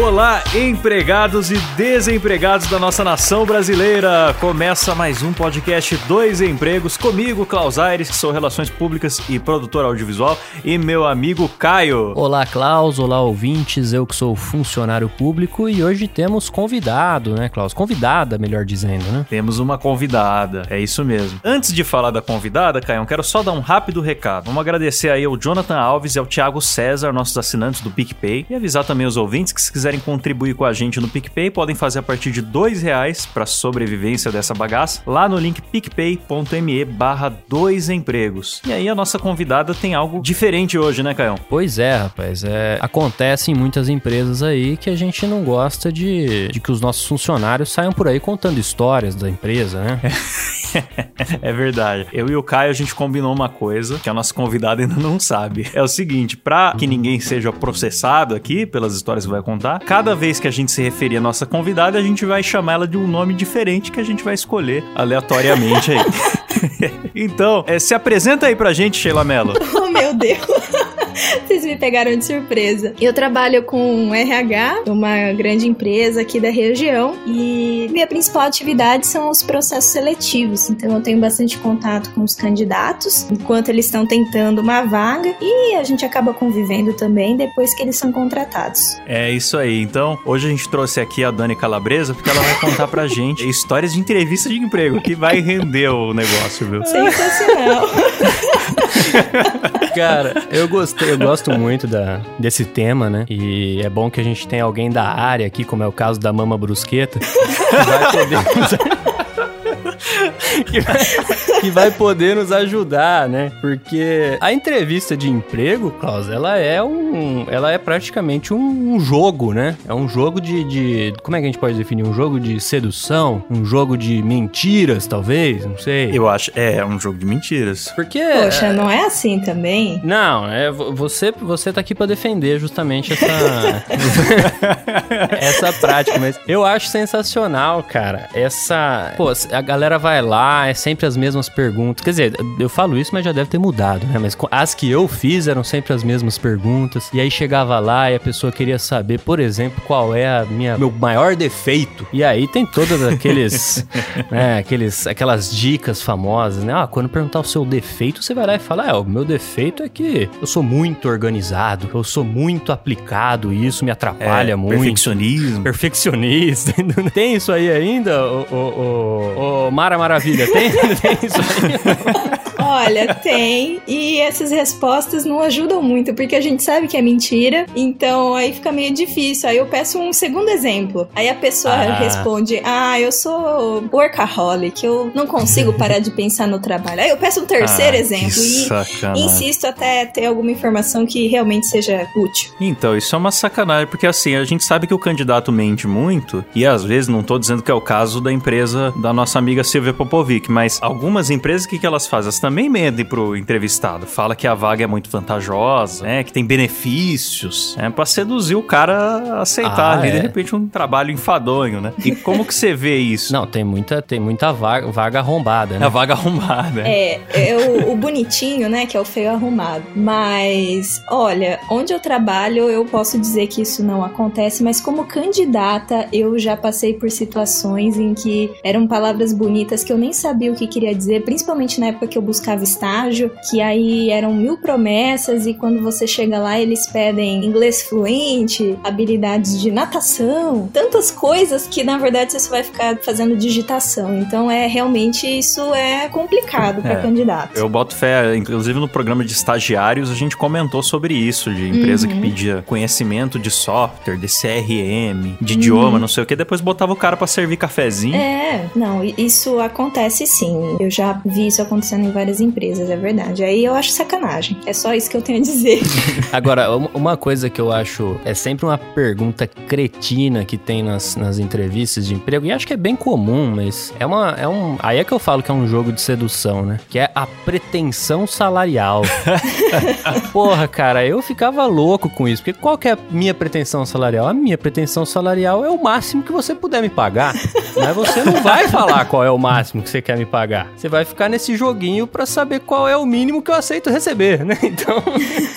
Olá, empregados e desempregados da nossa nação brasileira! Começa mais um podcast Dois Empregos comigo, Klaus Aires, que sou Relações Públicas e produtor audiovisual, e meu amigo Caio. Olá, Klaus. Olá, ouvintes. Eu que sou funcionário público e hoje temos convidado, né, Klaus? Convidada, melhor dizendo, né? Temos uma convidada, é isso mesmo. Antes de falar da convidada, Caio, quero só dar um rápido recado. Vamos agradecer aí ao Jonathan Alves e ao Thiago César, nossos assinantes do PicPay, e avisar também os ouvintes que se quiserem contribuir com a gente no PicPay, podem fazer a partir de dois reais para sobrevivência dessa bagaça, lá no link picpay.me barra dois empregos. E aí a nossa convidada tem algo diferente hoje, né, Caio? Pois é, rapaz. É, acontece em muitas empresas aí que a gente não gosta de, de que os nossos funcionários saiam por aí contando histórias da empresa, né? é verdade. Eu e o Caio, a gente combinou uma coisa que a nossa convidada ainda não sabe. É o seguinte, pra que ninguém seja processado aqui pelas histórias que vai contar, cada vez que a gente se referir à nossa convidada, a gente vai chamar ela de um nome diferente que a gente vai escolher aleatoriamente aí. então, é, se apresenta aí pra gente, Sheila Mello. Oh, meu Deus. Vocês me pegaram de surpresa. Eu trabalho com RH, uma grande empresa aqui da região, e minha principal atividade são os processos seletivos. Então eu tenho bastante contato com os candidatos enquanto eles estão tentando uma vaga e a gente acaba convivendo também depois que eles são contratados. É isso aí. Então, hoje a gente trouxe aqui a Dani Calabresa porque ela vai contar pra gente histórias de entrevista de emprego que vai render o negócio, viu? Sensacional. Cara, eu gostei, eu gosto muito da, desse tema, né? E é bom que a gente tem alguém da área aqui, como é o caso da Mama Brusqueta, que vai poder que, vai, que vai poder nos ajudar, né? Porque a entrevista de emprego, Klaus, ela é um. Ela é praticamente um, jogo, né? É um jogo de, de. Como é que a gente pode definir? Um jogo de sedução? Um jogo de mentiras, talvez? Não sei. Eu acho. É, é um jogo de mentiras. Porque. Poxa, não é assim também? Não, é, você, você tá aqui pra defender justamente essa. essa prática, mas eu acho sensacional, cara. Essa. Pô, a galera vai lá, é sempre as mesmas perguntas. Quer dizer, eu falo isso, mas já deve ter mudado, né? Mas as que eu fiz eram sempre as mesmas perguntas. E aí chegava lá e a pessoa queria saber, por exemplo, qual é a minha meu maior defeito. E aí tem todas aqueles, né, aqueles aquelas dicas famosas, né? Ah, quando perguntar o seu defeito, você vai lá e fala: "É, o meu defeito é que eu sou muito organizado, eu sou muito aplicado, e isso me atrapalha é, muito. Perfeccionismo. Perfeccionista. tem isso aí ainda, o, o, o, o Mara Maravilha? Tem, tem isso aí? Olha, tem. E essas respostas não ajudam muito, porque a gente sabe que é mentira. Então aí fica meio difícil. Aí eu peço um segundo exemplo. Aí a pessoa ah. responde: Ah, eu sou workaholic, eu não consigo parar de pensar no trabalho. Aí eu peço um terceiro ah, exemplo e insisto até ter alguma informação que realmente seja útil. Então, isso é uma sacanagem, porque assim, a gente sabe que o candidato mente muito, e às vezes não tô dizendo que é o caso da empresa da nossa amiga Silvia Popovic, mas algumas empresas, o que, que elas fazem? Elas também também mentem pro entrevistado. Fala que a vaga é muito vantajosa, né? Que tem benefícios, né? Pra seduzir o cara a aceitar ah, ali, é. de repente, um trabalho enfadonho, né? E como que você vê isso? Não, tem muita, tem muita vaga, vaga arrombada, né? A vaga arrombada. É, é o, o bonitinho, né? Que é o feio arrumado. Mas, olha, onde eu trabalho, eu posso dizer que isso não acontece, mas como candidata, eu já passei por situações em que eram palavras bonitas que eu nem sabia o que queria dizer, principalmente na época que eu buscava buscava estágio, que aí eram mil promessas e quando você chega lá eles pedem inglês fluente, habilidades de natação, tantas coisas que na verdade você só vai ficar fazendo digitação. Então é realmente isso é complicado para é, candidato. Eu boto fé, inclusive no programa de estagiários a gente comentou sobre isso, de empresa uhum. que pedia conhecimento de software, de CRM, de uhum. idioma, não sei o que, depois botava o cara para servir cafezinho. É, não, isso acontece sim. Eu já vi isso acontecendo em várias várias empresas, é verdade. Aí eu acho sacanagem. É só isso que eu tenho a dizer. Agora, uma coisa que eu acho é sempre uma pergunta cretina que tem nas, nas entrevistas de emprego, e acho que é bem comum, mas é uma. É um, aí é que eu falo que é um jogo de sedução, né? Que é a pretensão salarial. Porra, cara, eu ficava louco com isso, porque qual que é a minha pretensão salarial? A minha pretensão salarial é o máximo que você puder me pagar. Mas você não vai falar qual é o máximo que você quer me pagar. Você vai ficar nesse joguinho para saber qual é o mínimo que eu aceito receber, né? Então.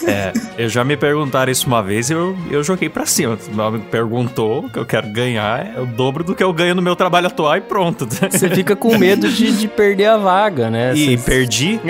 É, eu já me perguntaram isso uma vez e eu, eu joguei pra cima. Meu amigo perguntou o que eu quero ganhar, é o dobro do que eu ganho no meu trabalho atual e pronto. Você fica com medo de, de perder a vaga, né? E Você- perdi.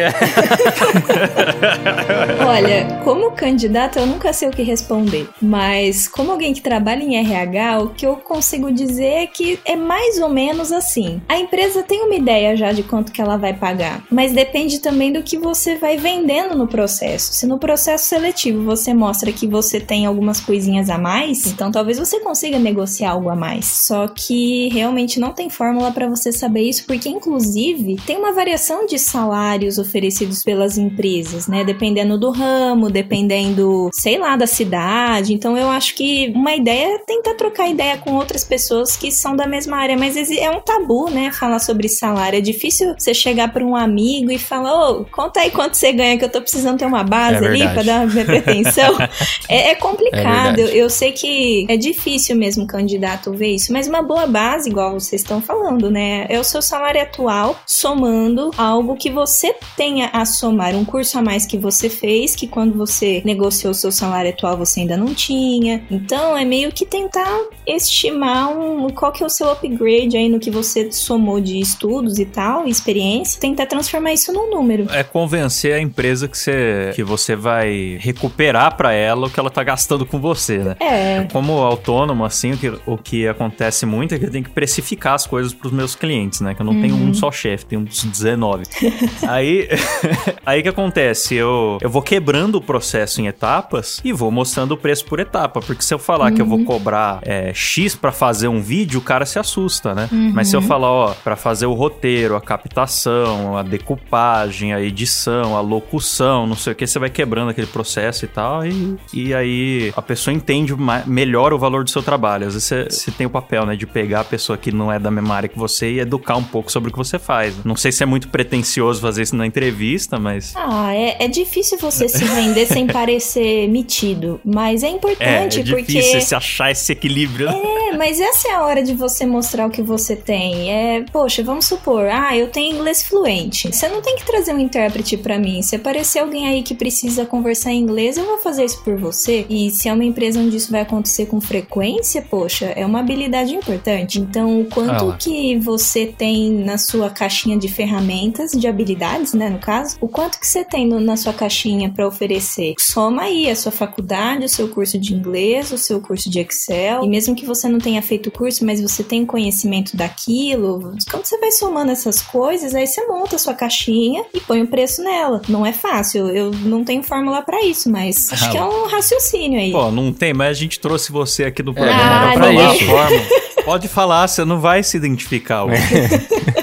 Olha, como candidato eu nunca sei o que responder, mas como alguém que trabalha em RH, o que eu consigo dizer é que é mais ou menos assim. A empresa tem uma ideia já de quanto que ela vai pagar, mas depende também do que você vai vendendo no processo. Se no processo seletivo você mostra que você tem algumas coisinhas a mais, então talvez você consiga negociar algo a mais. Só que realmente não tem fórmula para você saber isso, porque inclusive tem uma variação de salários oferecidos pelas empresas, né? Dependendo do ramo, dependendo, sei lá, da cidade. Então eu acho que uma ideia é tentar trocar ideia com outras pessoas que são da mesma área, mas é um tabu, né? Falar sobre salário. É difícil você chegar para um amigo e falar: Ô, conta aí quanto você ganha, que eu tô precisando ter uma base É ali pra dar minha pretensão. é, é complicado. verdade. eu sei que é difícil mesmo candidato ver isso, mas uma boa base, igual vocês estão falando, né? É o seu salário atual somando algo que você tenha a somar, um curso a mais que você fez, que quando você negociou o seu salário atual você ainda não tinha. Então é meio que tentar estimar um, qual que é o seu upgrade aí no que você somou de estudos e tal, experiência, tentar transformar isso num número. É convencer a empresa que você, que você vai recuperar pra ela o que ela tá gastando com você, né? É, Como autônomo, assim, o que, o que acontece muito é que eu tenho que precificar as coisas pros meus clientes, né? Que eu não tenho um só chefe, tenho uns 19. aí, aí que acontece? Eu, eu vou quebrando o processo em etapas e vou mostrando o preço por etapa. Porque se eu falar que eu vou cobrar é, X pra fazer um vídeo, o cara se assusta, né? Mas se eu falar, ó, pra fazer o roteiro, a captação, a decupagem, a edição, a locução, não sei o que, você vai quebrando aquele processo e tal. E, e aí a pessoa entende melhor o valor do seu trabalho. Às vezes você, você tem o papel, né, de pegar a pessoa que não é da mesma área que você e educar um pouco sobre o que você faz. Não sei se é muito pretencioso fazer isso na entrevista, mas. Ah, é, é difícil você se vender sem parecer metido, mas é É, é importante difícil porque. se achar esse equilíbrio. né? É, mas essa é a hora de você mostrar o que você tem. É, poxa, vamos supor, ah, eu tenho inglês fluente. Você não tem que trazer um intérprete pra mim. Se aparecer alguém aí que precisa conversar em inglês, eu vou fazer isso por você. E se é uma empresa onde isso vai acontecer com frequência, poxa, é uma habilidade importante. Então, o Ah quanto lá. que você tem na sua caixinha de ferramentas, de habilidades, né, no caso, o quanto que você tem no- na sua caixinha pra oferecer. Soma aí a sua faculdade, o seu curso de inglês, o seu curso de Excel. E mesmo que você não tenha feito o curso, mas você tem conhecimento daquilo, quando você vai somando essas coisas, aí você monta a sua caixinha e põe o preço nela. Não é fácil, eu não tenho fórmula pra isso, mas acho Ah, que é um raciocínio aí. Pô, não tem, mas a gente trouxe você aqui do programa Ah, pra falar a não. forma. Pode falar, você não vai se identificar. hoje.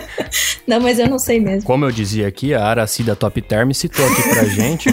Não, mas eu não sei mesmo. Como eu dizia aqui, a Aracida Top Term citou aqui pra gente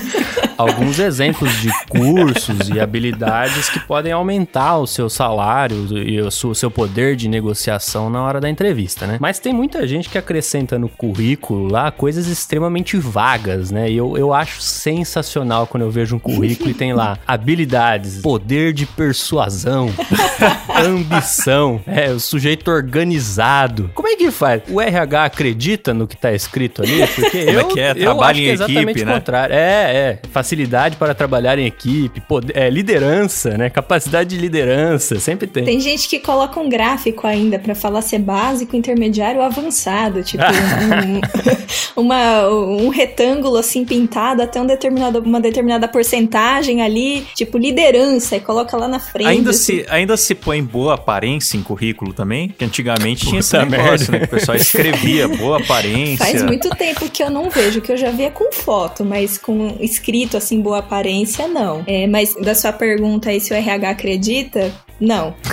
alguns exemplos de cursos e habilidades que podem aumentar o seu salário e o seu poder de negociação na hora da entrevista, né? Mas tem muita gente que acrescenta no currículo lá coisas extremamente vagas, né? E eu, eu acho sensacional quando eu vejo um currículo e tem lá habilidades, poder de persuasão, ambição, é, o sujeito organizado. Como é que faz? O RH acredita no que tá escrito ali? Porque Como é eu, que é? Trabalho em é equipe, o né? contrário. É, é. Facilidade para trabalhar em equipe, poder- é, liderança, né? Capacidade de liderança, sempre tem. Tem gente que coloca um gráfico ainda pra falar se é básico, intermediário ou avançado. Tipo, um, uma- um retângulo assim pintado até um determinado, uma determinada porcentagem ali, tipo liderança, e coloca lá na frente. Ainda assim. se, ainda se põe boa aparência em currículo também? Que antigamente tinha esse negócio, né? Que o pessoal escrevia boa aparência. Faz muito tempo que eu não vejo, que eu já via com foto, mas com escrito assim, boa aparência, não. É, mas da sua pergunta aí se o RH acredita, Não.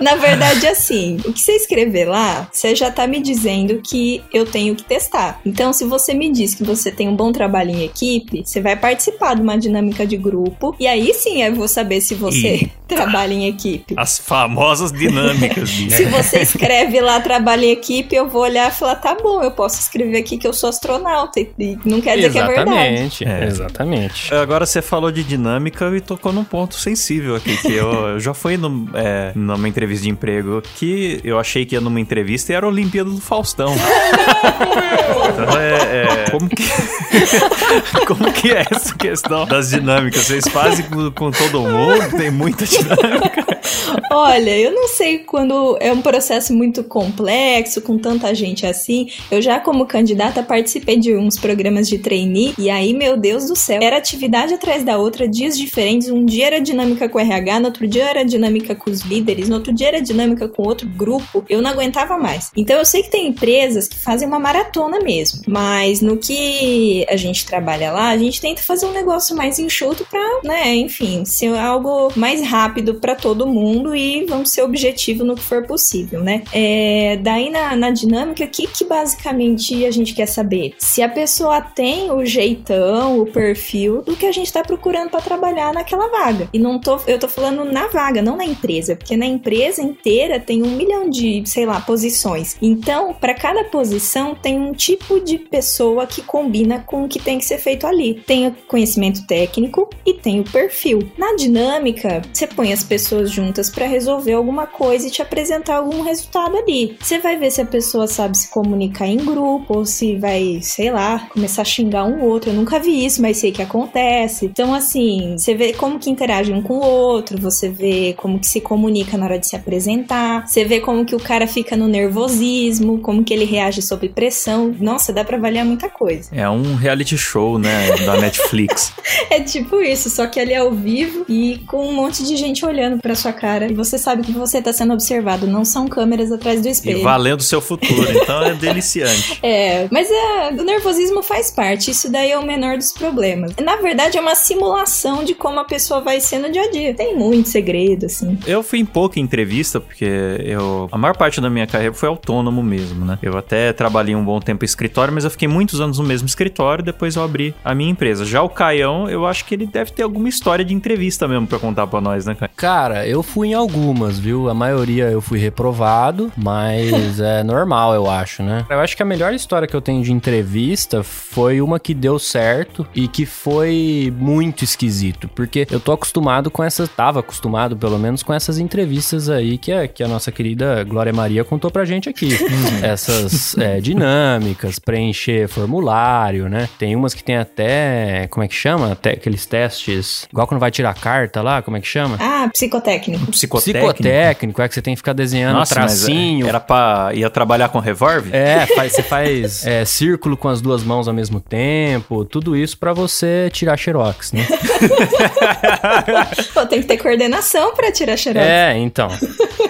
Na verdade, assim, o que você escrever lá, você já tá me dizendo que eu tenho que testar. Então, se você me diz que você tem um bom trabalho em equipe, você vai participar de uma dinâmica de grupo. E aí sim eu vou saber se você Eita. trabalha em equipe. As famosas dinâmicas, bicho. Se você escreve lá trabalho em equipe, eu vou olhar e falar, tá bom, eu posso escrever aqui que eu sou astronauta. E e não quer dizer que é verdade. Exatamente, É. exatamente. Agora você falou de dinâmica e tocou num ponto sensível aqui, que eu, já fui num, é, numa entrevista de emprego que eu achei que ia numa entrevista e era a Olimpíada do Faustão. Então é, é, como que como que é essa questão das dinâmicas? Vocês fazem com, com todo mundo? Tem muita dinâmica? Olha, eu não sei quando é um processo muito complexo, com tanta gente assim. Eu já, como candidata, participei de uns programas de trainee, e aí, meu Deus do céu, era atividade atrás da outra, dias diferentes. Um dia era dinâmica com o RH, no outro dia era dinâmica com os líderes, no outro dia era dinâmica com outro grupo. Eu não aguentava mais. Então, eu sei que tem empresas que fazem uma maratona mesmo, mas no que a gente trabalha lá, a gente tenta fazer um negócio mais enxuto pra, né, enfim, ser algo mais rápido pra todo mundo e vamos ser objetivo no que for possível, né? É, daí na, na dinâmica, o que, que basicamente a gente quer saber? Se a pessoa tem o jeitão, o perfil do que a gente tá procurando pra trabalhar naquela vaga. E não tô, eu tô falando na vaga, não na empresa, porque na empresa inteira tem um milhão de, sei lá, posições. Então, para cada posição tem um tipo de pessoa que combina com o que tem que ser feito ali. Tem o conhecimento técnico e tem o perfil. Na dinâmica, você põe as pessoas juntas para resolver alguma coisa e te apresentar algum resultado ali. Você vai ver se a pessoa sabe se comunicar em grupo ou se vai, sei lá, começar a xingar um outro. Eu nunca vi isso, mas sei que acontece. Então, assim, você vê como que interage um com o outro, você vê como que se comunica na hora de se apresentar, você vê como que o cara fica no nervosismo, como que ele reage sob pressão. Nossa, dá pra avaliar muita coisa. É um reality show, né, da Netflix. É tipo isso, só que ali é ao vivo e com um monte de gente olhando pra sua cara. E você sabe que você tá sendo observado, não são câmeras atrás do E espelho. valendo o seu futuro, então é deliciante. É, mas é, o nervosismo faz parte, isso daí é o menor dos problemas. Na verdade, é uma simulação de como a pessoa vai ser no dia a dia. Tem muito segredo, assim. Eu fui em pouca entrevista, porque eu. A maior parte da minha carreira foi autônomo mesmo, né? Eu até trabalhei um bom tempo em escritório, mas eu fiquei muitos anos no mesmo escritório, depois eu abri a minha empresa. Já o Caião, eu acho que ele deve ter alguma história de entrevista mesmo pra contar pra nós, né, Caio? Cara, eu fui em algumas, viu? A maioria eu fui reprovado, mas é normal, eu acho, né? Eu acho que a melhor história que eu tenho de entrevista foi uma que deu certo e que foi muito esquisito, porque eu tô acostumado com essas, tava acostumado pelo menos com essas entrevistas aí que a, que a nossa querida Glória Maria contou pra gente aqui. essas é, dinâmicas, preencher formulário, né? Tem umas que tem até, como é que chama? Até aqueles testes, igual quando vai tirar carta lá, como é que chama? Ah, psicotécnico. Psicotécnico. Psicotécnico, é que você tem que ficar desenhando Nossa, mas tracinho. era pra. ia trabalhar com Revolve? É, faz- você faz é, círculo com as duas mãos ao mesmo tempo, tudo isso pra você tirar xerox, né? Pô, tem que ter coordenação pra tirar xerox. É, então.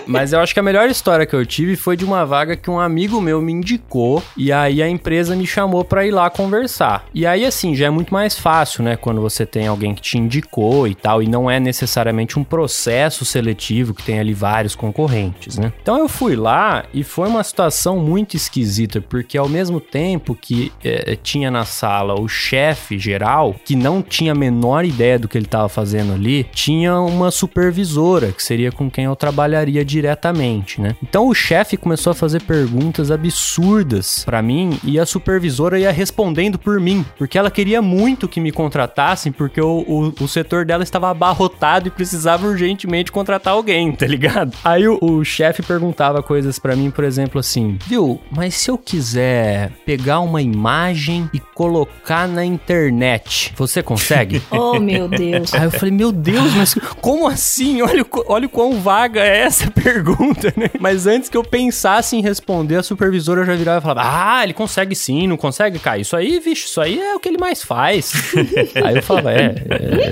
Mas eu acho que a melhor história que eu tive foi de uma vaga que um amigo meu me indicou e aí a empresa me chamou pra ir lá conversar. E aí assim, já é muito mais fácil, né, quando você tem alguém que te indicou e tal e não é necessariamente um processo seletivo que tem ali vários concorrentes, né? Então eu fui lá e foi uma situação muito esquisita, porque ao mesmo tempo que eh, tinha na sala o chefe geral, que não tinha a menor ideia do que ele estava fazendo ali, tinha uma supervisora, que seria com quem eu trabalharia diretamente, né? Então o chefe começou a fazer perguntas absurdas pra mim e a supervisora ia respondendo por mim, porque ela queria muito que me contratassem, porque o, o, o setor dela estava abarrotado e precisava urgentemente contratar alguém, tá ligado? Aí o, o chefe perguntava coisas pra mim, por exemplo, assim, viu, mas se eu quiser pegar uma imagem e colocar na internet, você consegue? Oh, meu Deus. Aí eu falei, meu Deus, mas como assim? Olha, olha o quão vaga é essa pergunta, né? Mas antes que eu pensasse em responder, a supervisora já virava e falava: Ah, ele consegue sim, não consegue, cara. Isso aí, vixe, isso aí é o que ele mais faz. aí eu falava: É,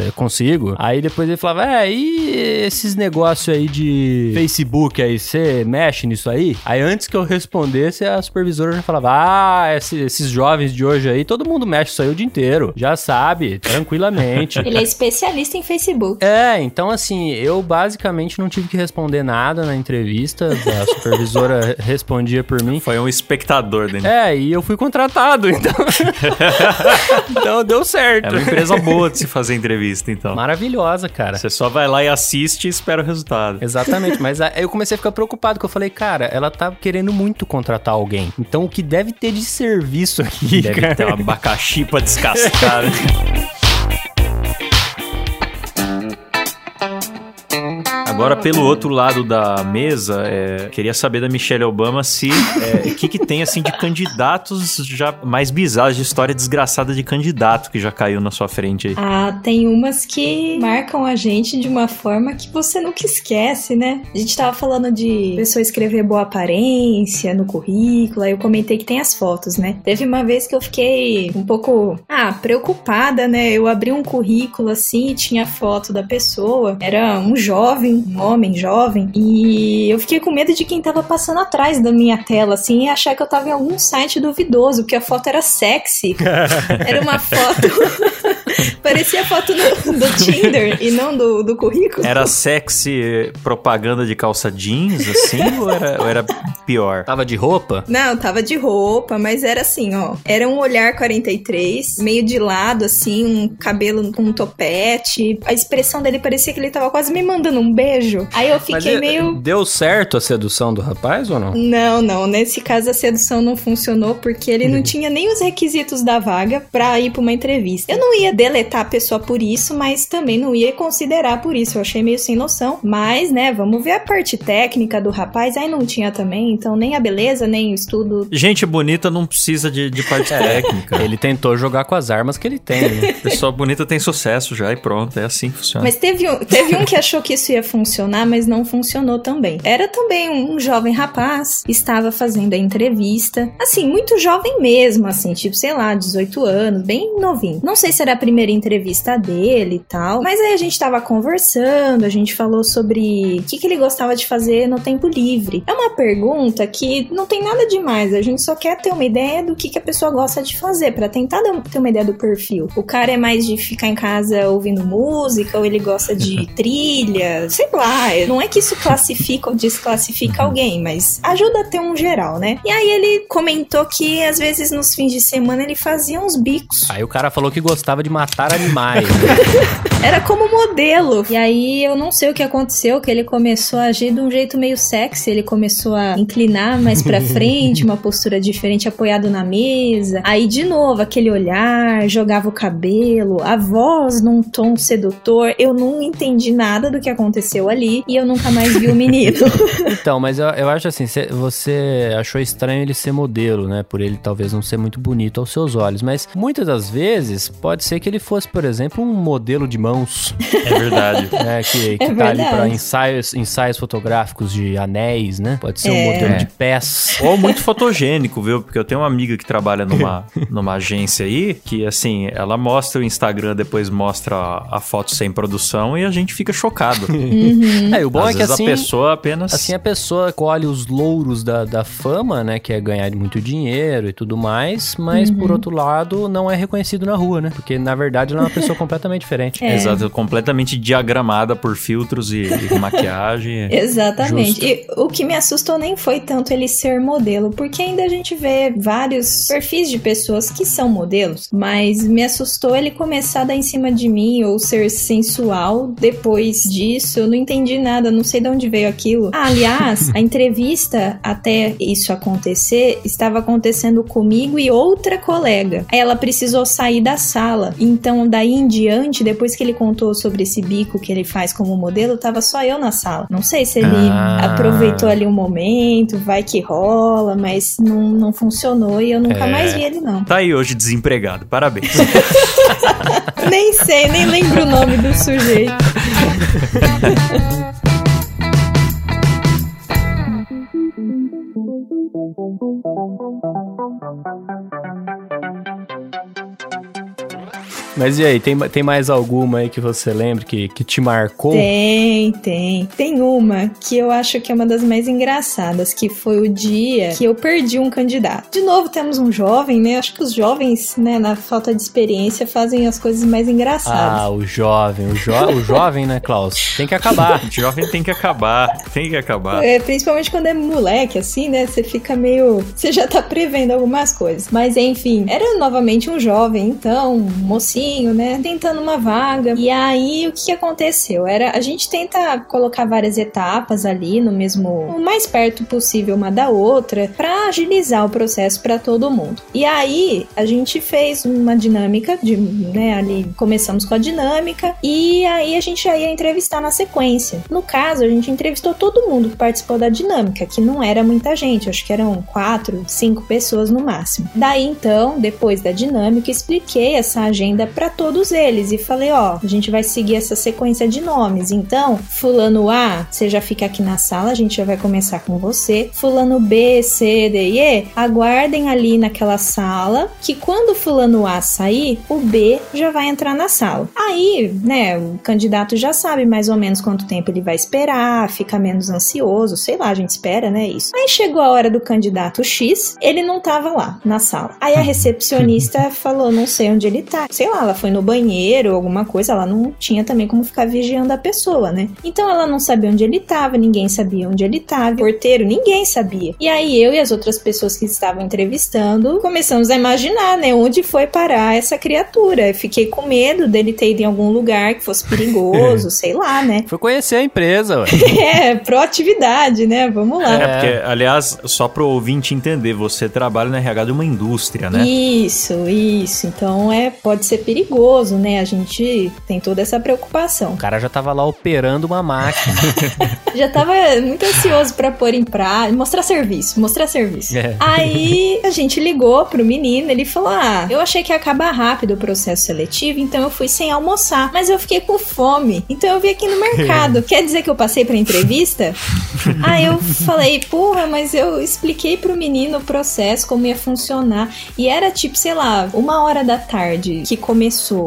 é, consigo. Aí depois ele falava: É, e esses negócios aí de Facebook aí, você mexe nisso aí? Aí antes que eu respondesse, a supervisora já falava: Ah, esse- esses jovens de hoje aí, todo mundo mexe isso aí o dia inteiro. Já sabe, tranquilamente. Ele é especialista em Facebook. É, então assim, eu basicamente não tive que responder nada na entrevista, a supervisora respondia por mim. Foi um espectador dele. É, e eu fui contratado, então. então deu É certo. uma empresa boa de se fazer entrevista, então. Maravilhosa, cara. Você só vai lá e assiste e espera o resultado. Exatamente, mas aí eu comecei a ficar preocupado, que eu falei, cara, ela tá querendo muito contratar alguém. Então o que deve ter de serviço aqui, Deve cara? ter um abacaxi pra descascar. Agora, pelo outro lado da mesa, é, queria saber da Michelle Obama se é, o que, que tem assim de candidatos já mais bizarros, de história desgraçada de candidato que já caiu na sua frente aí. Ah, tem umas que marcam a gente de uma forma que você nunca esquece, né? A gente tava falando de pessoa escrever boa aparência no currículo, aí eu comentei que tem as fotos, né? Teve uma vez que eu fiquei um pouco, ah, preocupada, né? Eu abri um currículo assim e tinha foto da pessoa, era um jovem, um homem jovem, e eu fiquei com medo de quem tava passando atrás da minha tela, assim, e achar que eu tava em algum site duvidoso, porque a foto era sexy. Era uma foto. Parecia foto do, do Tinder e não do, do currículo. Era sexy propaganda de calça jeans, assim, ou era, ou era pior? Tava de roupa? Não, tava de roupa, mas era assim, ó. Era um olhar 43, meio de lado, assim, um cabelo com um topete. A expressão dele parecia que ele tava quase me mandando um beijo. Aí eu Mas fiquei e- meio. Deu certo a sedução do rapaz ou não? Não, não. Nesse caso a sedução não funcionou porque ele não tinha nem os requisitos da vaga pra ir pra uma entrevista. Eu não ia deletar a pessoa por isso, mas também não ia considerar por isso. Eu achei meio sem noção. Mas, né, vamos ver a parte técnica do rapaz. Aí não tinha também, então nem a beleza, nem o estudo. Gente bonita não precisa de, de parte técnica. Ele tentou jogar com as armas que ele tem, né? Pessoa bonita tem sucesso já e pronto, é assim que funciona. Mas teve um, teve um que achou que isso ia funcionar, mas não funcionou também. Era também um jovem rapaz, estava fazendo a entrevista. Assim, muito jovem mesmo, assim, tipo, sei lá, 18 anos, bem novinho. Não sei se era a primeira entrevista dele e tal, mas aí a gente tava conversando, a gente falou sobre o que, que ele gostava de fazer no tempo livre. É uma pergunta que não tem nada demais, a gente só quer ter uma ideia do que, que a pessoa gosta de fazer, pra tentar ter uma ideia do perfil. O cara é mais de ficar em casa ouvindo música, ou ele gosta de trilha, sei lá. Não é que isso classifica ou desclassifica alguém, mas ajuda a ter um geral, né? E aí ele comentou que às vezes nos fins de semana ele fazia uns bicos. Aí o cara falou que gostava de matar animais. Era como modelo. E aí eu não sei o que aconteceu, que ele começou a agir de um jeito meio sexy. Ele começou a inclinar mais pra frente, uma postura diferente, apoiado na mesa. Aí de novo, aquele olhar, jogava o cabelo, a voz num tom sedutor. Eu não entendi nada do que aconteceu ali e eu nunca mais vi o menino. Então, mas eu, eu acho assim, cê- você achou estranho ele ser modelo, né? Por ele talvez não ser muito bonito aos seus olhos. Mas muitas das vezes pode ser que ele fosse, por exemplo, um modelo de mãos, É verdade. né? Que, que É tá ali verdade. para ensaios, ensaios fotográficos de anéis, né? Pode ser um É. modelo de pés. Ou muito fotogênico, viu? Porque eu tenho uma amiga que trabalha numa, numa agência aí, que assim, ela mostra o Instagram, depois mostra a, a foto sem produção e a gente fica chocado. Uhum. É, e o bom Às é que assim. a pessoa apenas. Assim a pessoa colhe os louros da, da fama, né? Que é ganhar muito dinheiro e tudo mais, mas por outro lado, não é reconhecido na rua, né? Porque na verdade ela é uma pessoa completamente diferente. É. Exato, completamente diagramada por filtros e, e maquiagem. Exatamente. Justo. E o que me assustou nem foi tanto ele ser modelo, porque ainda a gente vê vários perfis de pessoas que são modelos, mas me assustou ele começar a dar em cima de mim ou ser sensual depois disso. Eu não entendi nada, não sei de onde veio aquilo. Ah, aliás, a entrevista até isso acontecer estava acontecendo comigo e outra colega. Ela precisou sair da sala. Então, daí em diante, depois que ele contou sobre esse bico que ele faz como modelo, tava só eu na sala. Não sei se ele Ah. aproveitou ali um momento, vai que rola, mas não, não funcionou e eu nunca É. mais vi ele, não. Tá aí hoje desempregado, parabéns. nem sei, nem lembro o nome do sujeito. Mas e aí, tem, tem mais alguma aí que você lembra que, que te marcou? Tem, tem. Tem uma que eu acho que é uma das mais engraçadas, que foi o dia que eu perdi um candidato. De novo, temos um jovem, né? Acho que os jovens, né, na falta de experiência, fazem as coisas mais engraçadas. Ah, o jovem, o, jo o jovem, né, Klaus? Tem que acabar. O jovem tem que acabar, tem que acabar. É, principalmente quando é moleque, assim, né? Você fica meio. Você já tá prevendo algumas coisas. Mas enfim, era novamente um jovem, então, um mocinho, né? Tentando uma vaga. E aí, o que aconteceu? Era a gente tenta colocar várias etapas ali no mesmo. o mais perto possível uma da outra, para agilizar o processo para todo mundo. E aí, a gente fez uma dinâmica de, né, ali começamos com a dinâmica e aí a gente já ia entrevistar na sequência. No caso, a gente entrevistou todo mundo que participou da dinâmica, que não era muita gente, acho que eram quatro, cinco pessoas no máximo. Daí então, depois da dinâmica, expliquei essa agenda para todos eles e falei: ó, a gente vai seguir essa sequência de nomes. Então, Fulano A, você já fica aqui na sala, a gente já vai começar com você. Fulano B, C, D e E, aguardem ali naquela sala que quando Fulano A sair, o B já vai entrar na sala. Aí, né, o candidato já sabe mais ou menos quanto tempo ele vai esperar, fica menos ansioso, sei lá, a gente espera, né, isso. Aí chegou a hora do candidato X, ele não tava lá na sala. Aí a recepcionista falou, não sei onde ele tá. Sei lá, ela foi no banheiro, alguma coisa, ela não tinha também como ficar vigiando a pessoa, né? Então ela não sabia onde ele tava, ninguém sabia onde ele tava, porteiro, ninguém sabia. E aí eu e as outras pessoas que estavam entrevistando começamos a imaginar, né, onde foi parar essa criatura. Eu fiquei com medo dele ter ido em algum lugar que fosse perigoso, sei lá, né? Foi conhecer a empresa, ué. É, proatividade, né? Vamos lá. É, porque, aliás, só pro ouvinte entender, você trabalha na RH de uma indústria, né? Isso, isso. Então é, pode ser perigoso, né? A gente tem toda essa preocupação. O cara já tava lá operando uma máquina. Já tava muito ansioso pra pôr em prática, mostrar serviço, mostrar serviço. É. Aí a gente ligou pro menino, ele falou: Ah, eu achei que ia acabar rápido o processo seletivo, então eu fui sem almoçar, mas eu fiquei com fome, então eu vim aqui no mercado. Quer dizer que eu passei pra entrevista? Aí eu falei: Porra, mas eu expliquei pro menino o processo, como ia funcionar, e era tipo, sei lá, uma hora da tarde que começou.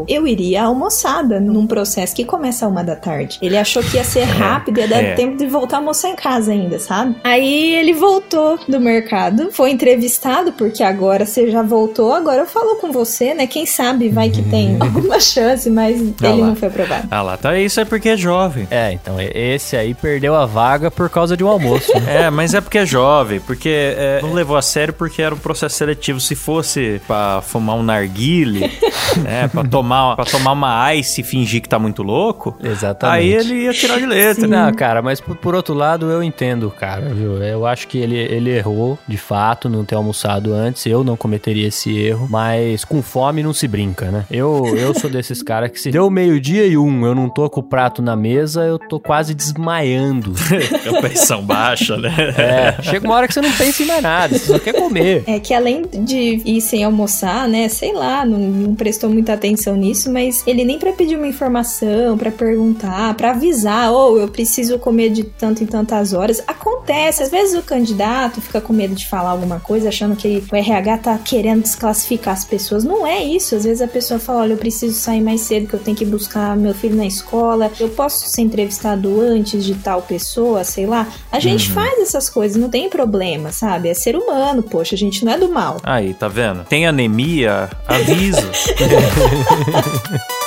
Eu iria almoçada num processo que começa a uma da tarde. Ele achou que ia ser rápido, ia dar é. tempo de voltar a almoçar em casa ainda, sabe? Aí ele voltou do mercado, foi entrevistado, porque agora você já voltou, agora eu falo com você, né? Quem sabe vai que tem alguma chance, mas Ah ele lá. não foi aprovado. Ah lá, tá isso é porque é jovem. É, então esse aí perdeu a vaga por causa de um almoço. né? É, mas é porque é jovem, porque é, não levou a sério porque era um processo seletivo. Se fosse pra fumar um narguile, né, pra tomar, pra tomar uma ice e fingir que tá muito louco, Exatamente. aí ele ia tirar de letra. Não, cara, mas por, por outro lado, eu entendo, cara, viu? Eu acho que ele, ele errou, de fato, não ter almoçado antes. Eu não cometeria esse erro, mas com fome não se brinca, né? Eu, eu sou desses caras que se deu meio-dia e um, eu não tô com o prato na mesa, eu tô quase desmaiando. A pressão baixa, né? É, chega uma hora que você não pensa em mais nada, você só quer comer. É que além de ir sem almoçar, né? Sei lá, não, não prestou muita atenção nisso, mas ele nem pra pedir uma informação, pra perguntar, pra avisar, ou eu preciso comer de tanto em tantas horas. Acontece, às vezes o candidato fica com medo de falar alguma coisa, achando que o RH tá querendo desclassificar as pessoas. Não é isso. Às vezes a pessoa fala: olha, eu preciso sair mais cedo, que eu tenho que buscar meu filho na escola, eu posso ser entrevistado antes de tal pessoa, sei lá. A gente faz essas coisas, não tem problema, sabe? É ser humano, poxa, a gente não é do mal. Aí, tá vendo? Tem anemia? Avisa. Yeah.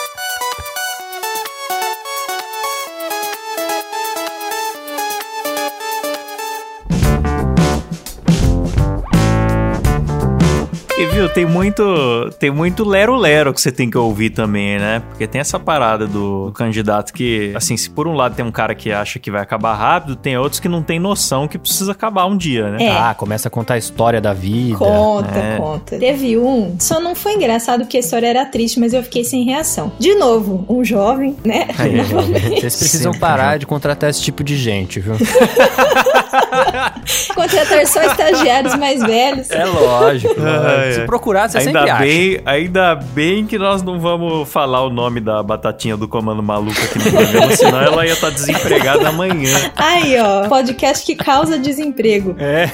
tem muito, tem muito lero-lero que você tem que ouvir também, né? Porque tem essa parada do, do candidato que, assim, se por um lado tem um cara que acha que vai acabar rápido, tem outros que não tem noção que precisa acabar um dia, né? É. Ah, começa a contar a história da vida. Conta, É. conta. Teve um, só não foi engraçado porque a história era triste, mas eu fiquei sem reação. De novo, um jovem, né? Aí. Vocês precisam Sempre, parar né? de contratar esse tipo de gente, viu? Contratar só estagiários mais velhos. É lógico. Ai, Se procurar, você Ainda sempre acha. bem, ainda bem que nós não vamos falar o nome da batatinha do comando maluco aqui no programa, senão ela ia estar desempregada amanhã. Aí, ó, podcast que causa desemprego. É.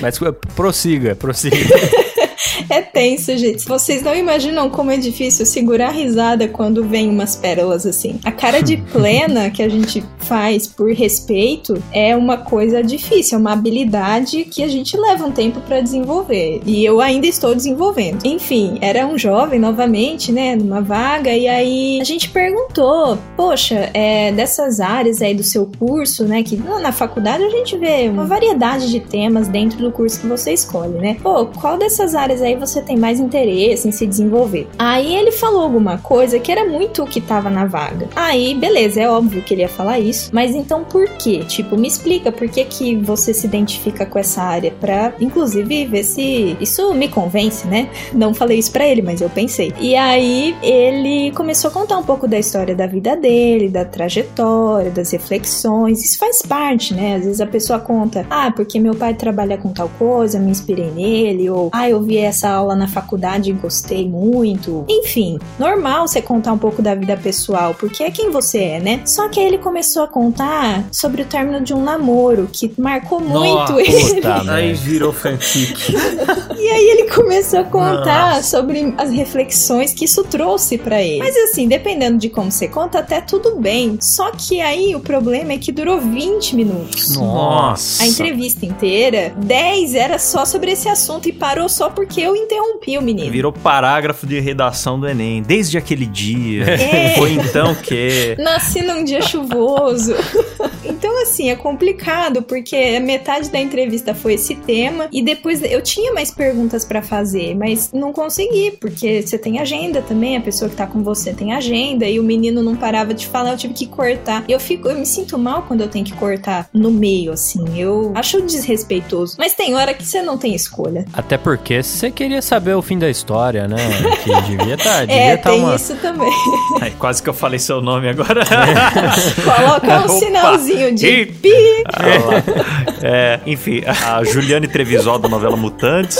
Mas uh, prossiga, prossiga. É tenso, gente. Vocês não imaginam como é difícil segurar a risada quando vem umas pérolas assim. A cara de plena que a gente faz por respeito é uma coisa difícil, é uma habilidade que a gente leva um tempo para desenvolver. E eu ainda estou desenvolvendo. Enfim, era um jovem novamente, né, numa vaga, e aí a gente perguntou: Poxa, é, dessas áreas aí do seu curso, né, que na faculdade a gente vê uma variedade de temas dentro do curso que você escolhe, né? Pô, qual dessas áreas aí você tem mais interesse em se desenvolver? Aí ele falou alguma coisa que era muito o que tava na vaga. Aí, beleza, é óbvio que ele ia falar isso, mas então por quê? Tipo, me explica por que que você se identifica com essa área pra, inclusive, ver se isso me convence, né? Não falei isso para ele, mas eu pensei. E aí ele começou a contar um pouco da história da vida dele, da trajetória, das reflexões. Isso faz parte, né? Às vezes a pessoa conta: "Ah, porque meu pai trabalha com tal coisa, me inspirei nele", ou "Ah, eu vi essa aula na faculdade e gostei muito". Enfim, normal você contar um pouco da vida pessoal, porque é quem você é, né? Só que aí ele começou a contar sobre o término de um namoro que marcou muito Nossa, ele. puta Aí virou fanfic. E aí ele começou a contar sobre as reflexões que isso trouxe pra ele. Mas assim, dependendo de como você conta, até tudo bem. Só que aí o problema é que durou 20 minutos. Nossa. A entrevista inteira, 10 era só sobre esse assunto e parou só porque eu interrompi o menino. Virou parágrafo de redação do Enem. Desde aquele dia. É. Foi então que. Nasci num dia chuvoso. Assim, é complicado, porque metade da entrevista foi esse tema, e depois eu tinha mais perguntas pra fazer, mas não consegui, porque você tem agenda também, a pessoa que tá com você tem agenda, e o menino não parava de falar, eu tive que cortar. Eu fico, eu me sinto mal quando eu tenho que cortar no meio, assim. Eu acho desrespeitoso. Mas tem hora que você não tem escolha. Até porque você queria saber o fim da história, né? Que devia tá, devia é, tá tem uma... isso também. Ai, quase que eu falei seu nome agora. Coloca um Opa. sinalzinho de Pi. Lá. É, enfim, a Juliane Trevisol da novela Mutantes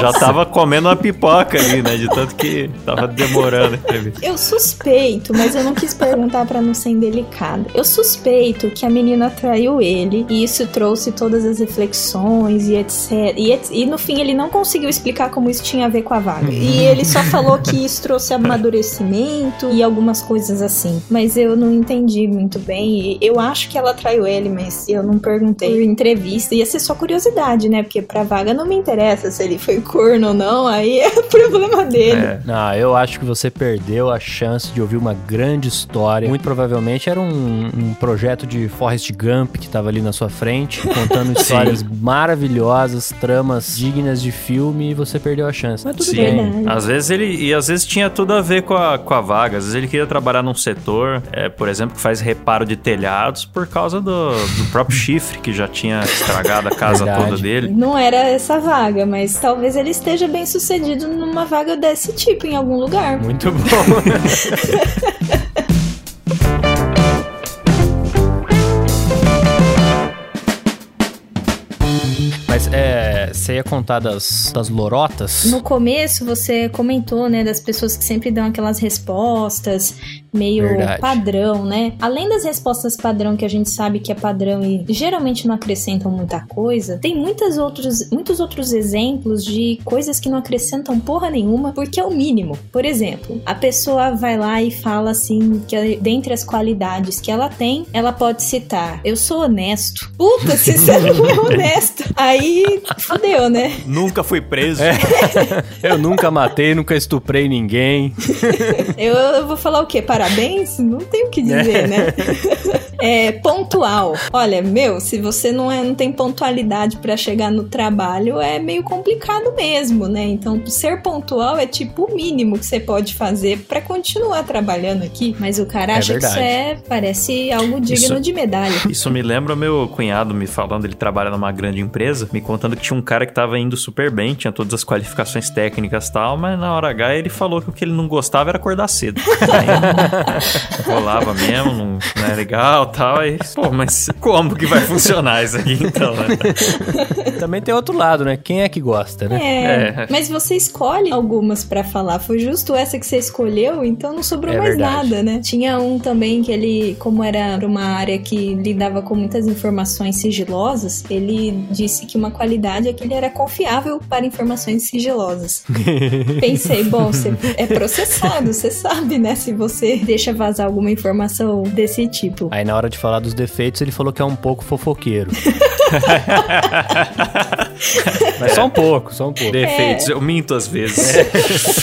já tava comendo uma pipoca ali, né? De tanto que tava demorando a entrevista. Eu suspeito, mas eu não quis perguntar pra não ser indelicada. Eu suspeito que a menina traiu ele e isso trouxe todas as reflexões e etc. E, et- e no fim ele não conseguiu explicar como isso tinha a ver com a vaga. E ele só falou que isso trouxe amadurecimento e algumas coisas assim. Mas eu não entendi muito bem. E eu acho que ela traiu ele, mas eu não perguntei por entrevista. Ia ser só curiosidade, né? Porque pra vaga não me interessa se ele foi corno ou não. Aí é problema dele. É. Não, eu acho que você perdeu a chance de ouvir uma grande história. Muito provavelmente era um, um projeto de Forrest Gump que tava ali na sua frente, contando histórias maravilhosas, tramas dignas de filme, e você perdeu a chance. Mas tudo Sim. bem. Às vezes ele. E às vezes tinha tudo a ver com a, com a vaga. Às vezes ele queria trabalhar num setor, é, por exemplo, que faz reparo de telhados por causa do, do próprio chifre, que já tinha estragado a casa Verdade. toda dele. Não era essa vaga, mas talvez ele esteja bem sucedido numa vaga desse tipo em algum lugar. Muito bom. Mas é, você ia contar das, das lorotas? No começo você comentou, né, das pessoas que sempre dão aquelas respostas meio Verdade. padrão, né? Além das respostas padrão que a gente sabe que é padrão e geralmente não acrescentam muita coisa, tem muitas outros, muitos outros exemplos de coisas que não acrescentam porra nenhuma, porque é o mínimo. Por exemplo, a pessoa vai lá e fala assim que dentre as qualidades que ela tem, ela pode citar: "Eu sou honesto". Puta, se você não é honesto, aí fodeu, né? Nunca fui preso. Eu nunca matei, nunca estuprei ninguém. Eu, eu vou falar o quê? Parabéns? Não tenho o que dizer, né? É, pontual. Olha, meu, se você não, é, não tem pontualidade pra chegar no trabalho, é meio complicado mesmo, né? Então, ser pontual é tipo o mínimo que você pode fazer pra continuar trabalhando aqui. Mas o cara É acha que isso é, parece algo digno Isso- de medalha. Isso me lembra meu cunhado me falando, ele trabalha numa grande empresa, me contando que tinha um cara que tava indo super bem, tinha todas as qualificações técnicas e tal, mas na hora H ele falou que o que ele não gostava era acordar cedo. Rolava mesmo, não, não é legal e tal. Aí, pô, mas como que vai funcionar isso aqui então, né? Também tem outro lado, né? Quem é que gosta, né? É, É. mas você escolhe algumas pra falar. Foi justo essa que você escolheu, então não sobrou É mais verdade. nada, né? Tinha um também que ele, como era uma área que lidava com muitas informações sigilosas, ele disse que uma qualidade é que ele era confiável para informações sigilosas. Pensei, bom, você é processado, você sabe, né? Se você deixa vazar alguma informação desse tipo. Aí na hora de falar dos defeitos, ele falou que é um pouco fofoqueiro. Mas só um pouco, só um pouco. Defeitos, eu minto às vezes.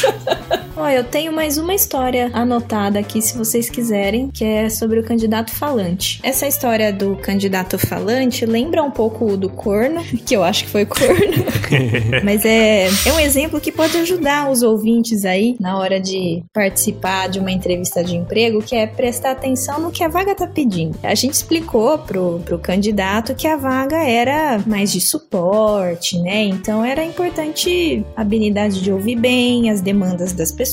Ó, eu tenho mais uma história anotada aqui, se vocês quiserem, que é sobre o candidato falante. Essa história do candidato falante lembra um pouco o do corno, que eu acho que foi corno. Mas é, é um exemplo que pode ajudar os ouvintes aí na hora de participar de uma entrevista de emprego, que é prestar atenção no que a vaga tá pedindo. A gente explicou pro, pro candidato que a vaga era mais de suporte, né? Então era importante a habilidade de ouvir bem as demandas das pessoas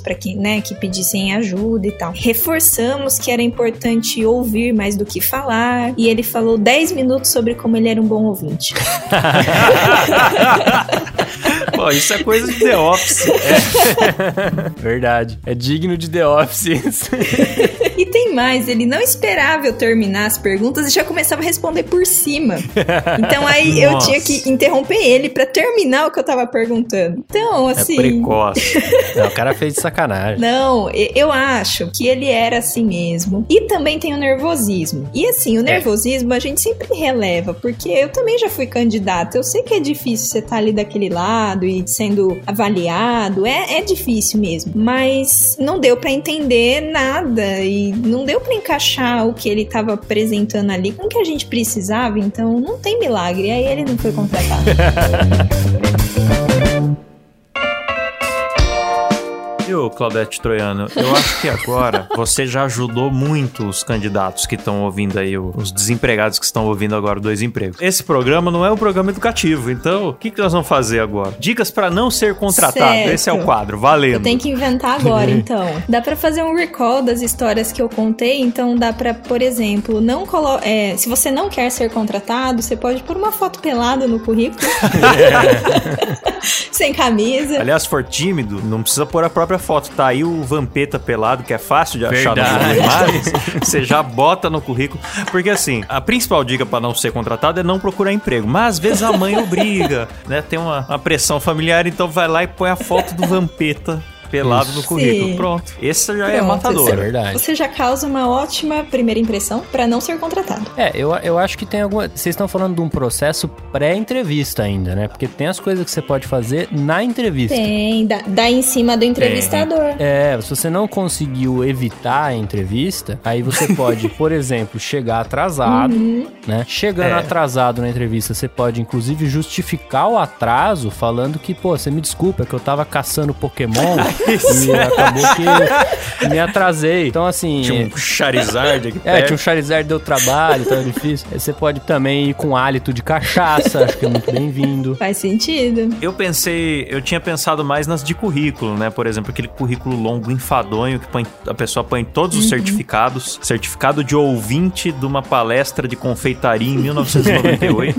para que, né, que pedissem ajuda e tal. Reforçamos que era importante ouvir mais do que falar, e ele falou 10 minutos sobre como ele era um bom ouvinte. Pô, isso é coisa de The Office. Verdade. É digno de The Office isso. E tem mais, ele não esperava eu terminar as perguntas e já começava a responder por cima. Então aí eu Nossa. tinha que interromper ele pra terminar o que eu tava perguntando. Então, É assim. precoce. Não, o cara fez de sacanagem. Não, eu acho que ele era assim mesmo. E também tem o nervosismo. E assim, o nervosismo a gente sempre releva, porque eu também já fui candidata. Eu sei que é difícil você estar ali daquele lado e sendo avaliado. É, é difícil mesmo. Mas não deu pra entender nada e não deu pra encaixar o que ele tava apresentando ali com o que a gente precisava. Então não tem milagre. Aí ele não foi contratado. Claudete Troiano? Eu acho que agora você já ajudou muito os candidatos que estão ouvindo aí, os desempregados que estão ouvindo agora dois empregos. Esse programa não é um programa educativo, então o que, que nós vamos fazer agora? Dicas pra não ser contratado. Certo. Esse é o quadro, Eu valendo. tenho que inventar agora, então. Dá pra fazer um recall das histórias que eu contei, então dá pra, por exemplo, não colo é, se você não quer ser contratado, você pode pôr uma foto pelada no currículo. Sem camisa. Aliás, se for tímido, não precisa pôr a própria foto. Tá aí o Vampeta pelado, que é fácil de achar Verdade. Google Imagens. Você já bota no currículo. Porque assim, a principal dica pra não ser contratado é não procurar emprego. Mas às vezes a mãe obriga, né? Tem uma, uma pressão familiar, então vai lá e põe a foto do Vampeta pelado no Isso. currículo. Sim. Pronto. Esse já é Pronto, matador. É verdade. Você já causa uma ótima primeira impressão pra não ser contratado. É, eu, eu acho que tem alguma. Vocês estão falando de um processo pré-entrevista ainda, né? Porque tem as coisas que você pode fazer na entrevista. Tem, dá, dá em cima do entrevistador. É, se você não conseguiu evitar a entrevista, aí você pode, por exemplo, chegar atrasado, Uhum. né? Chegando É. atrasado na entrevista, você pode inclusive justificar o atraso falando que, pô, você me desculpa, é que eu tava caçando Pokémon e acabou que me atrasei. Então, assim. Tinha um Charizard aqui É, perto. tinha um Charizard deu trabalho, tava difícil. Aí Você pode também ir com hálito de cachaça, acho que é muito bem-vindo. Faz sentido. Eu pensei, eu tinha pensado mais nas de currículo, né? Por exemplo, aquele currículo longo, enfadonho, que põe, a pessoa põe todos Uhum. os certificados. Certificado de ouvinte de uma palestra de confeitaria em 1998.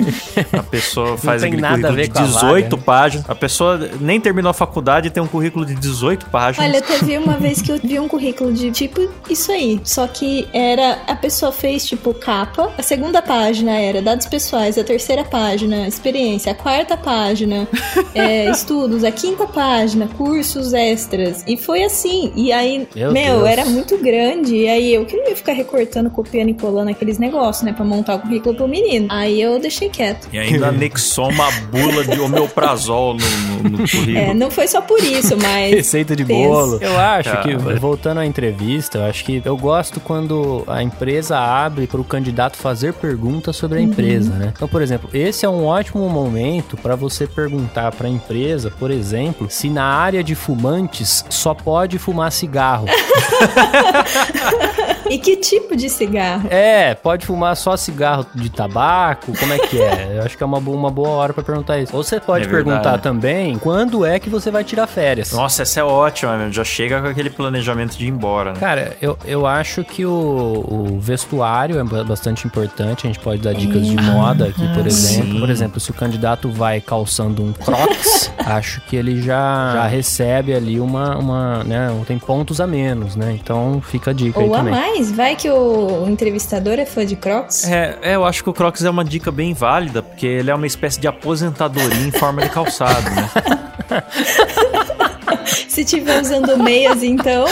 a pessoa faz tem aquele nada a currículo ver de com a 18 vaga, né? páginas. A pessoa nem terminou a faculdade e tem um currículo de 18 páginas. Olha, teve uma vez que eu vi um currículo de tipo isso aí. Só que era. A pessoa fez tipo capa. A segunda página era dados pessoais. A terceira página, experiência. A quarta página, é, estudos. A quinta página, cursos extras. E foi assim. E aí, Meu meu, era muito grande. E aí eu queria ficar recortando, copiando e colando aqueles negócios, né? Pra montar o currículo pro menino. Aí eu deixei quieto. E ainda anexou uma bula de omeprazol no, no, no currículo. É, não foi só por isso, mas. Receita de bolo. Eu acho que, voltando à entrevista, eu acho que eu gosto quando a empresa abre para o candidato fazer perguntas sobre a empresa, né? Então, por exemplo, esse é um ótimo momento para você perguntar para a empresa, por exemplo, se na área de fumantes só pode fumar cigarro. E que tipo de cigarro? É, pode fumar só cigarro de tabaco? Como é que é? Eu acho que é uma, boa- uma boa hora pra perguntar isso. Ou você pode É verdade. perguntar também quando é que você vai tirar férias. Nossa, essa é ótima, meu. Já chega com aquele planejamento de ir embora, né? Cara, eu, eu acho que o, o vestuário é ba- bastante importante. A gente pode dar dicas de moda aqui, por exemplo. sim. Por exemplo, se o candidato vai calçando um crocs, acho que ele já, já recebe ali uma, uma, né, tem pontos a menos, né? Então fica a dica aí Ou a também. Mais, vai que o entrevistador é fã de Crocs. É, é, eu acho que o Crocs é uma dica bem válida, porque ele é uma espécie de aposentadoria em forma de calçado, né? Se tiver usando meias, então.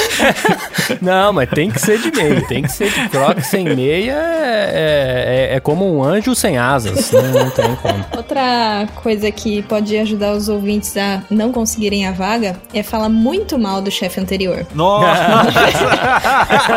Não, mas tem que ser de meia. Tem que ser de crocs sem meia. É, é, é como um anjo sem asas. Não, não tem como. Outra coisa que pode ajudar os ouvintes a não conseguirem a vaga é falar muito mal do chefe anterior. Nossa!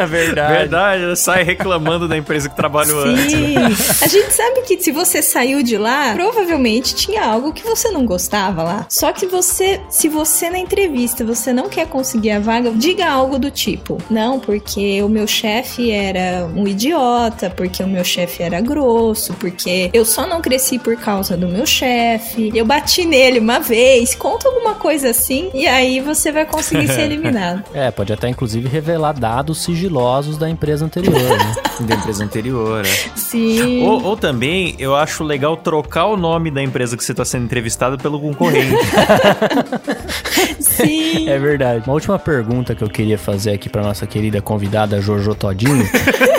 Verdade. Verdade, sai reclamando da empresa que trabalhou antes. Sim. A gente sabe que se você saiu de lá, provavelmente tinha algo que você não gostava lá. Só que você, se você na entrevista você não quer conseguir a vaga, diga algo do tipo: "Não, porque o meu chefe era um idiota, porque o meu chefe era grosso, porque eu só não cresci por causa do meu chefe, eu bati nele uma vez". Conta alguma coisa assim e aí você vai conseguir ser eliminado. É, pode até inclusive revelar dados sigilosos da empresa anterior, né? Da empresa anterior, é. Sim. Ou, ou também, eu acho legal trocar o nome da empresa que você está sendo entrevistado pelo concorrente. Sim. É verdade. Uma última pergunta que eu queria fazer aqui pra nossa querida convidada Jojo Todinho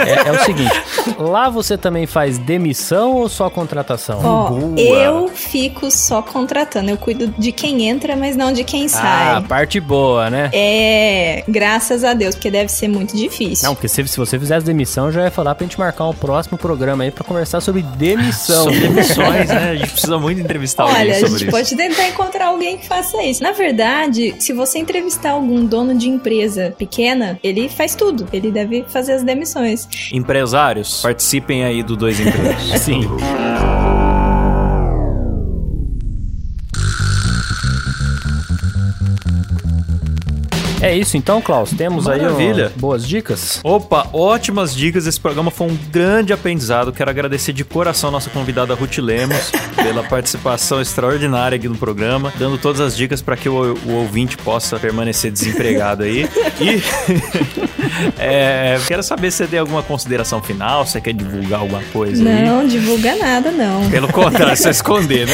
é, é o seguinte: lá você também faz demissão ou só contratação? Eu fico só contratando. Eu cuido de quem entra, mas não de quem ah, sai. parte boa, né? É, graças a Deus, porque deve ser muito difícil. Não, porque se, se você fizesse demissão, eu já ia falar pra gente marcar um próximo programa aí pra conversar sobre demissão. São demissões, né? A gente precisa muito entrevistar Olha, alguém a sobre gente isso. pode tentar encontrar alguém que faça isso. Na verdade, se você entrevistar algum dono de empresa pequena, ele faz tudo. Ele deve fazer as demissões. Empresários, participem aí do Dois Empregos. Sim. É isso então, Klaus. Temos aí Maravilha. ó, boas dicas. Opa, ótimas dicas. Esse programa foi um grande aprendizado. Quero agradecer de coração a nossa convidada Ruth Lemos pela participação extraordinária aqui no programa, dando todas as dicas para que o, o ouvinte possa permanecer desempregado aí. E é, quero saber se você tem alguma consideração final, se você quer divulgar alguma coisa aí. Não, divulga nada, não. Pelo contrário, você esconder, né?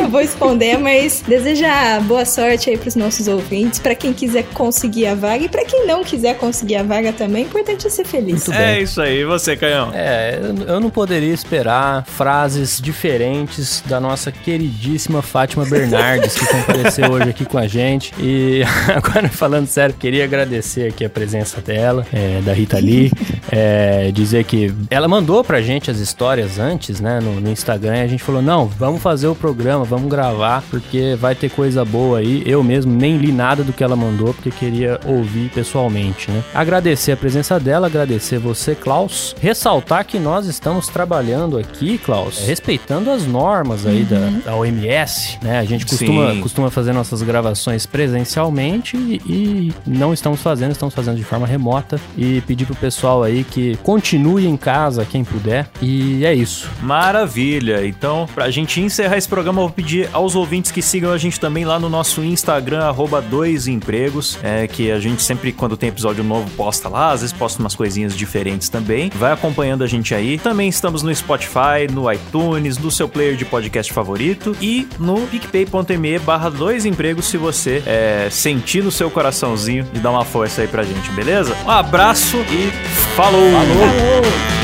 Eu vou esconder, mas desejar boa sorte aí pros nossos ouvintes, pra quem quiser conseguir a vaga e pra quem não quiser conseguir a vaga também, o importante é ser feliz. Muito É bem. isso aí. E você, Canhão? É, eu- eu não poderia esperar frases diferentes da nossa queridíssima Fátima Bernardes, que compareceu hoje aqui com a gente. E agora, falando sério, queria agradecer aqui a presença dela, é, da Rita Lee. é, dizer que ela mandou pra gente as histórias antes, né, no, no Instagram. E a gente falou: não, vamos fazer o programa, vamos gravar, porque vai ter coisa boa aí. Eu mesmo nem li nada do que ela mandou, porque queria ouvir pessoalmente, né? Agradecer a presença dela, agradecer você, Klaus. Ressaltar que nós estamos trabalhando aqui, Klaus, respeitando as normas aí da, da OMS, né? A gente costuma, Sim. costuma fazer nossas gravações presencialmente e, e não estamos fazendo, estamos fazendo de forma remota. E pedir pro pessoal aí que continue em casa, quem puder. E é isso. Maravilha. Então, pra gente encerrar esse programa, eu vou pedir aos ouvintes que sigam a gente também lá no nosso Instagram, arroba dois empregos, é, que a gente sempre, quando tem episódio novo, posta lá, às vezes posta umas coisinhas diferentes também. Vai acompanhando a gente aí. Também estamos no Spotify, no iTunes, no seu player de podcast favorito e no picpay.me barra dois empregos se você é, sentir no seu coraçãozinho de dar uma força aí pra gente, beleza? Um abraço e falou! Falou!